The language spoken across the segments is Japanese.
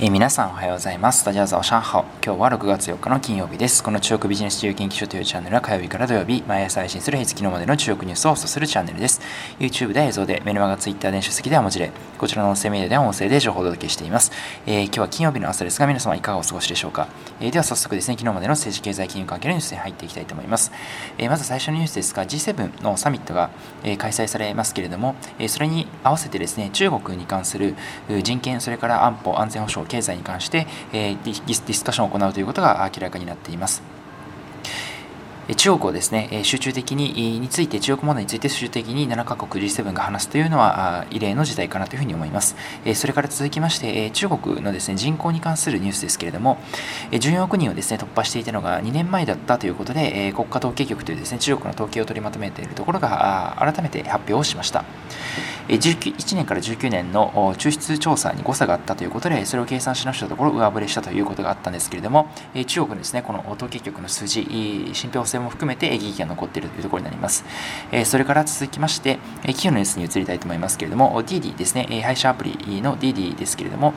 えー、皆さんおはようございます。ダジャーザオシャンハオ。今日は6月4日の金曜日です。この中国ビジネス自由研究所というチャンネルは火曜日から土曜日、毎朝配信する平日昨日までの中国ニュースを放送するチャンネルです。YouTube で映像で、メルマガ、Twitter で書籍では文字で、こちらの音声メディアでは音声で情報をお届けしています。えー、今日は金曜日の朝ですが、皆様いかがお過ごしでしょうか？えー、では早速ですね、昨日までの政治経済金融関係のニュースに入っていきたいと思います。えまず最初のニュースですが、G7 のサミットが、え開催されますけれども、えそれに合わせてですね、中国に関する人権、それから安保、安全保障、経済に関して、えー、ディスカッションを行うということが明らかになっています。中国をですね、集中的に、について、中国問題について集中的に7カ国 G7 が話すというのは異例の事態かなというふうに思います。それから続きまして、中国のですね、人口に関するニュースですけれども、14億人をですね、突破していたのが2年前だったということで、国家統計局というですね、中国の統計を取りまとめているところが改めて発表をしました。1年から19年の抽出調査に誤差があったということで、それを計算し直したところ、上振れしたということがあったんですけれども、中国のですね、この統計局の数字、信憑性も含めて疑義が残っているというところになります。それから続きまして、企業のニュースに移りたいと思いますけれども、DD ですね、配車アプリの DD ですけれども、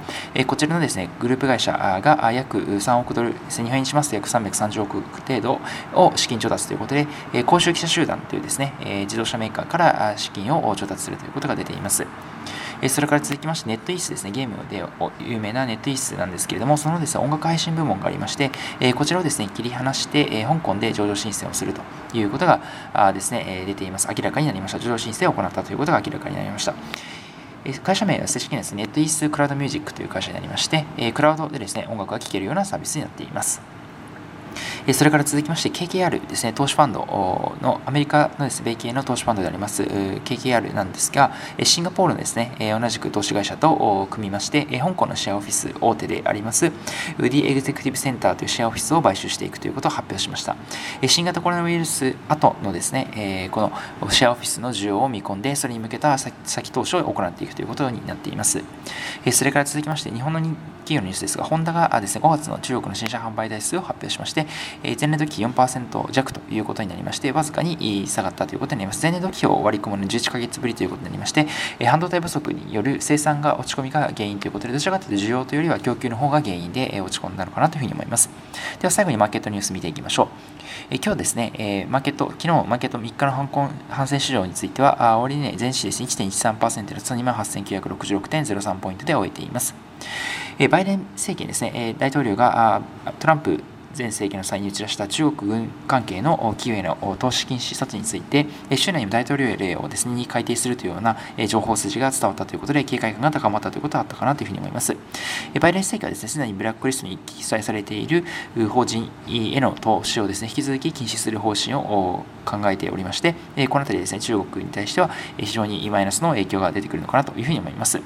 こちらのですね、グループ会社が約3億ドル、日本円にしますと約330億程度を資金調達ということで、公衆記者集団というですね、自動車メーカーから資金を調達するということが出ています。それから続きまして、ネットイースですね、ゲームで有名なネットイースなんですけれども、そのですね、音楽配信部門がありまして、こちらをですね、切り離して、香港で上場申請をするということがですね、出ています。明らかになりました。上場申請を行ったということが明らかになりました。会社名は正式にですね、ネットイースクラウドミュージックという会社になりまして、クラウドでですね、音楽が聴けるようなサービスになっています。それから続きまして KKR ですね、投資ファンドのアメリカのですね、米系の投資ファンドであります KKR なんですが、シンガポールのですね、同じく投資会社と組みまして、香港のシェアオフィス大手でありますウディエグゼクティブセンターというシェアオフィスを買収していくということを発表しました。新型コロナウイルス後のですね、このシェアオフィスの需要を見込んで、それに向けた先投資を行っていくということになっています。それから続きまして、日本の企業のニュースですが、ホンダがですね、5月の中国の新車販売台数を発表しまして、前年度期4%弱ということになりまして、わずかに下がったということになります。前年度期を割り込むの11ヶ月ぶりということになりまして、半導体不足による生産が落ち込みが原因ということで、どちらかというと需要というよりは供給の方が原因で落ち込んだのかなというふうに思います。では最後にマーケットニュース見ていきましょう。え今日ですね、えマーケット、昨日マーケット3日の反戦市場については、あ終値全市ですね、1.13%の28,966.03ポイントで終えています。バイデン政権ですね、大統領がトランプ前政権の際に打ち出した中国軍関係の企業への投資禁止措置について、週内にも大統領令をですね、に改定するというような情報筋が伝わったということで、警戒感が高まったということはあったかなというふうに思います。バイデン政権はですね、すでにブラックリストに記載されている法人への投資をですね、引き続き禁止する方針を考えておりまして、この辺りですね、中国に対しては非常にマイナスの影響が出てくるのかなというふうに思います。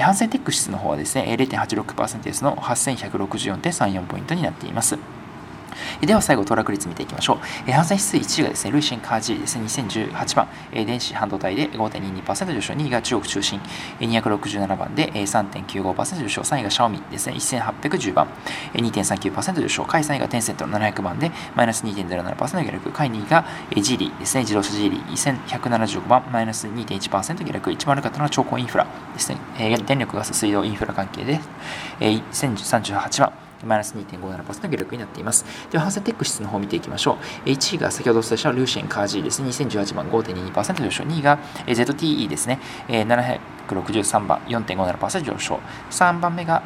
ハンセンテック指数の方はですね、0.86%ですの8164.34ポイントになっています。では最後、騰落率見ていきましょう。えー、ハンセン指数1位がですね、瑞声科技ですね、2018番、えー、電子半導体で5.22%上昇、2位が中国中信、えー、267番で、えー、3.95%上昇、3位がシャオミですね、1810番、えー、2.39%上昇、下位3位がテンセント700番で、マイナス2.07%下落、下位2位が、えー、ジーリーですね、自動車ジーリー。1175番、マイナス2.1%下落、一番悪かったのは長江インフラですね、えー、電力ガス水道インフラ関係で、えー、1038番、マイナス2.57%の下落になっています。では、ハンセンテック指数の方を見ていきましょう。1位が先ほどお伝えしたルーシェンカージーですね。2018番5.22%上昇。2位が ZTE ですね。763番4.57%上昇。3番目が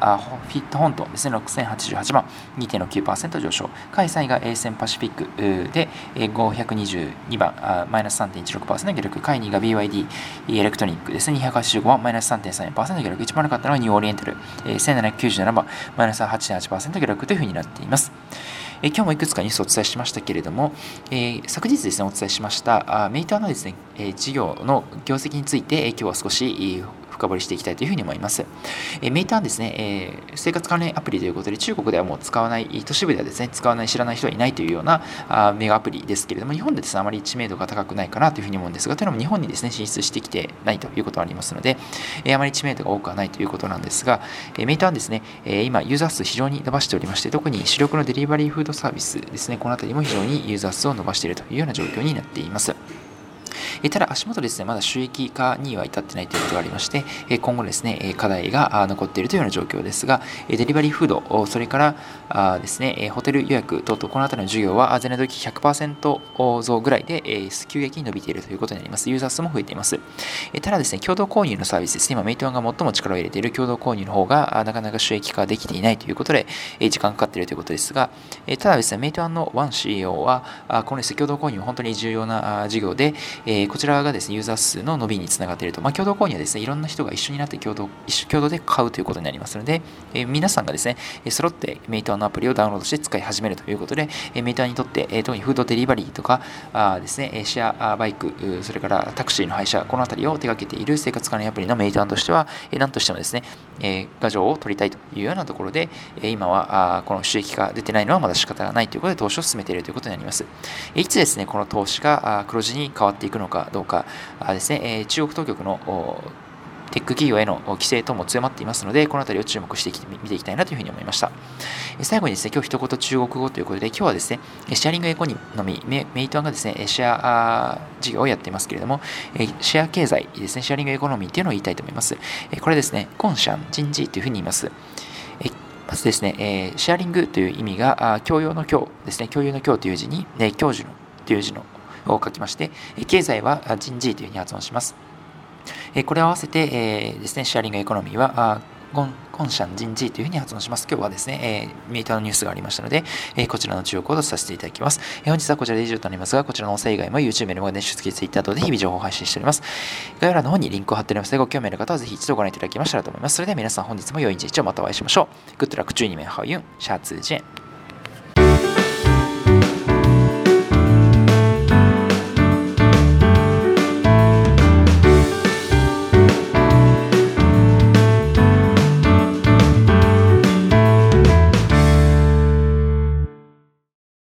フィットホントですね。6088番2.69%上昇。下位3位がエーセンパシフィックで522番マイナス3.16%下落。下位2位が BYD エレクトニックですね。285番マイナス3.3%下落。一番悪かったのはニューオリエンタル1797番マイナス8.8% 1%下落というふうになっています。え今日もいくつかニュースをお伝えしましたけれども、えー、昨日ですね、お伝えしましたあメーターのですね、え事業の業績について、え今日は少し深掘りしていきたいというふうに思います。えメーターですね、えー生活関連アプリということで、中国ではもう使わない、都市部ではですね、使わない、知らない人はいないというようなあメガアプリですけれども、日本でですね、あまり知名度が高くないかなというふうに思うんですが、というのも日本にですね、進出してきてないということはありますので、えあまり知名度が多くはないということなんですが、えメーターはですね、え今、ユーザー数非常に伸ばしておりまして、特に主力のデリバリーフードサービスですね、この辺りも非常にユーザー数を伸ばしているというような状況になっています。えただ足元ですね、まだ収益化には至ってないということがありまして、え今後ですね、課題が残っているというような状況ですが、デリバリーフード、それからあですね、ホテル予約等々、このあたりの授業は前年度期100%増ぐらいで、急激に伸びているということになります。ユーザー数も増えています。ただですね、共同購入のサービスですね、今、メイトワンが最も力を入れている共同購入の方がなかなか収益化できていないということで、時間かかっているということですが、ただですね、メイトワンのワン CEO は、この、共同購入本当に重要な事業で、こちらがですね、ユーザー数の伸びにつながっていると。まあ、共同購入はですね、いろんな人が一緒になって共同共同で買うということになりますので、皆さんがですね、揃ってメイトワンのアプリをダウンロードして使い始めるということで、メイトワンにとって、特にフードデリバリーとかあですね、シェアバイク、それからタクシーの配車、このあたりを手掛けている生活関連アプリのメイトワンとしては、何としてもですね、画像を撮りたいというようなところで、今はあこの収益が出てないのはまだ仕方がないということで投資を進めているということになります。いつですね、この投資が黒字に変わっていくのかどうかですね、中国当局のテック企業への規制等も強まっていますので、この辺りを注目して見ていきたいなというふうに思いました。最後にですね、今日一言中国語ということで、今日はですね、シェアリングエコノミー、メイトワンがですね、シェア事業をやっていますけれども、シェア経済ですね、シェアリングエコノミーっていうのを言いたいと思います。これですね、コンシャン、人事というふうに言います。まずですね、えシェアリングという意味が、共用の共ですね、共有の共という字に、ね、教授のという字のを書きまして、経済は人事というふうに発音します。これを合わせて、えですね、シェアリングエコノミーは、ゴン、コンシャン人事というふうに発音します。今日はですね、えー、メーターのニュースがありましたので、えー、こちらの中国語とさせていただきます。えー、本日はこちらで以上となりますが、こちらの音声以外も YouTube の電子書籍、Twitter 等で日々情報を配信しております。概要欄の方にリンクを貼っておりますので、ご興味ある方はぜひ一度ご覧いただきましたらと思います。それでは皆さん本日も良い一日をまたお会いしましょう。グッドラック注意に面ハウユン、シャツジェン。